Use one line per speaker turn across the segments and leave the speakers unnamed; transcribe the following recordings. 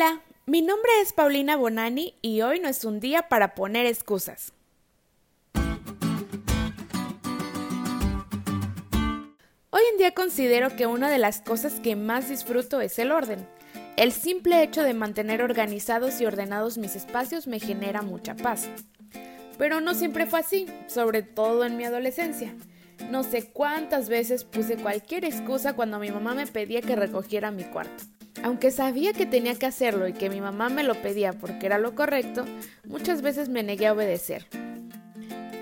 Hola, mi nombre es Paulina Bonani y hoy no es un día para poner excusas. Hoy en día considero que una de las cosas que más disfruto es el orden. El simple hecho de mantener organizados y ordenados mis espacios me genera mucha paz. Pero no siempre fue así, sobre todo en mi adolescencia. No sé cuántas veces puse cualquier excusa cuando mi mamá me pedía que recogiera mi cuarto. Aunque sabía que tenía que hacerlo y que mi mamá me lo pedía porque era lo correcto, muchas veces me negué a obedecer.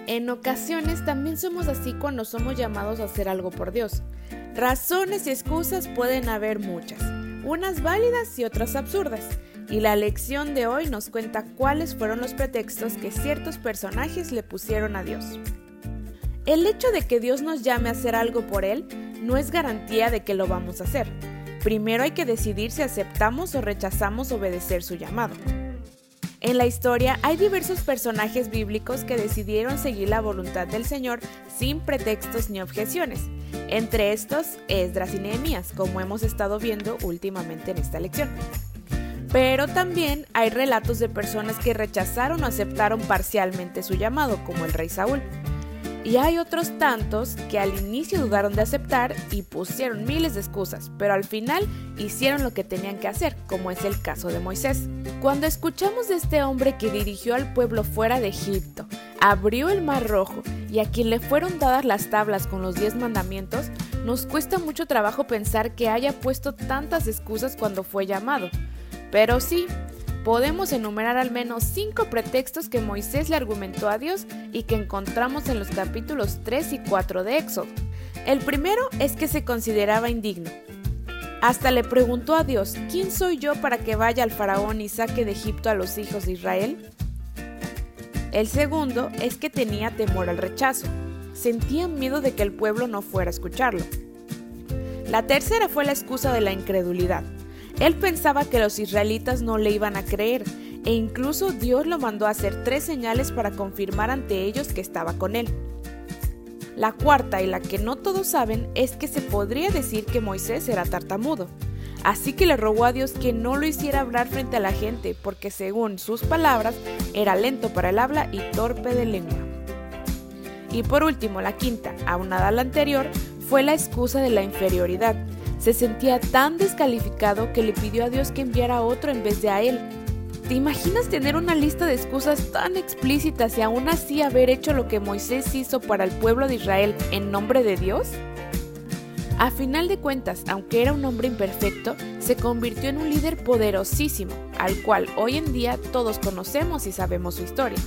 En ocasiones también somos así cuando somos llamados a hacer algo por Dios. Razones y excusas pueden haber muchas, unas válidas y otras absurdas, y la lección de hoy nos cuenta cuáles fueron los pretextos que ciertos personajes le pusieron a Dios. El hecho de que Dios nos llame a hacer algo por Él no es garantía de que lo vamos a hacer. Primero hay que decidir si aceptamos o rechazamos obedecer su llamado. En la historia hay diversos personajes bíblicos que decidieron seguir la voluntad del Señor sin pretextos ni objeciones. Entre estos, Esdras y Nehemías, como hemos estado viendo últimamente en esta lección. Pero también hay relatos de personas que rechazaron o aceptaron parcialmente su llamado, como el rey Saúl. Y hay otros tantos que al inicio dudaron de aceptar y pusieron miles de excusas, pero al final hicieron lo que tenían que hacer, como es el caso de Moisés. Cuando escuchamos de este hombre que dirigió al pueblo fuera de Egipto, abrió el mar rojo y a quien le fueron dadas las tablas con los diez mandamientos, nos cuesta mucho trabajo pensar que haya puesto tantas excusas cuando fue llamado. Pero sí, podemos enumerar al menos cinco pretextos que Moisés le argumentó a Dios y que encontramos en los capítulos 3 y 4 de Éxodo. El primero es que se consideraba indigno. Hasta le preguntó a Dios, ¿quién soy yo para que vaya al faraón y saque de Egipto a los hijos de Israel? El segundo es que tenía temor al rechazo. Sentía miedo de que el pueblo no fuera a escucharlo. La tercera fue la excusa de la incredulidad. Él pensaba que los israelitas no le iban a creer, e incluso Dios lo mandó a hacer tres señales para confirmar ante ellos que estaba con él. La cuarta y la que no todos saben es que se podría decir que Moisés era tartamudo. Así que le rogó a Dios que no lo hiciera hablar frente a la gente, porque según sus palabras era lento para el habla y torpe de lengua. Y por último, la quinta, aunada a la anterior, fue la excusa de la inferioridad. Se sentía tan descalificado que le pidió a Dios que enviara a otro en vez de a él. ¿Te imaginas tener una lista de excusas tan explícitas y aún así haber hecho lo que Moisés hizo para el pueblo de Israel en nombre de Dios? A final de cuentas, aunque era un hombre imperfecto, se convirtió en un líder poderosísimo, al cual hoy en día todos conocemos y sabemos su historia.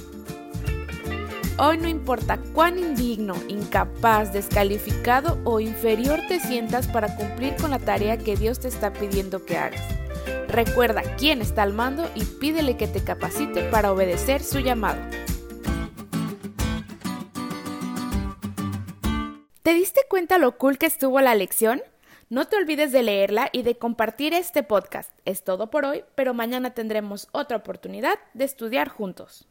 Hoy no importa cuán indigno, incapaz, descalificado o inferior te sientas para cumplir con la tarea que Dios te está pidiendo que hagas. Recuerda quién está al mando y pídele que te capacite para obedecer su llamado. ¿Te diste cuenta lo cool que estuvo la lección? No te olvides de leerla y de compartir este podcast. Es todo por hoy, pero mañana tendremos otra oportunidad de estudiar juntos.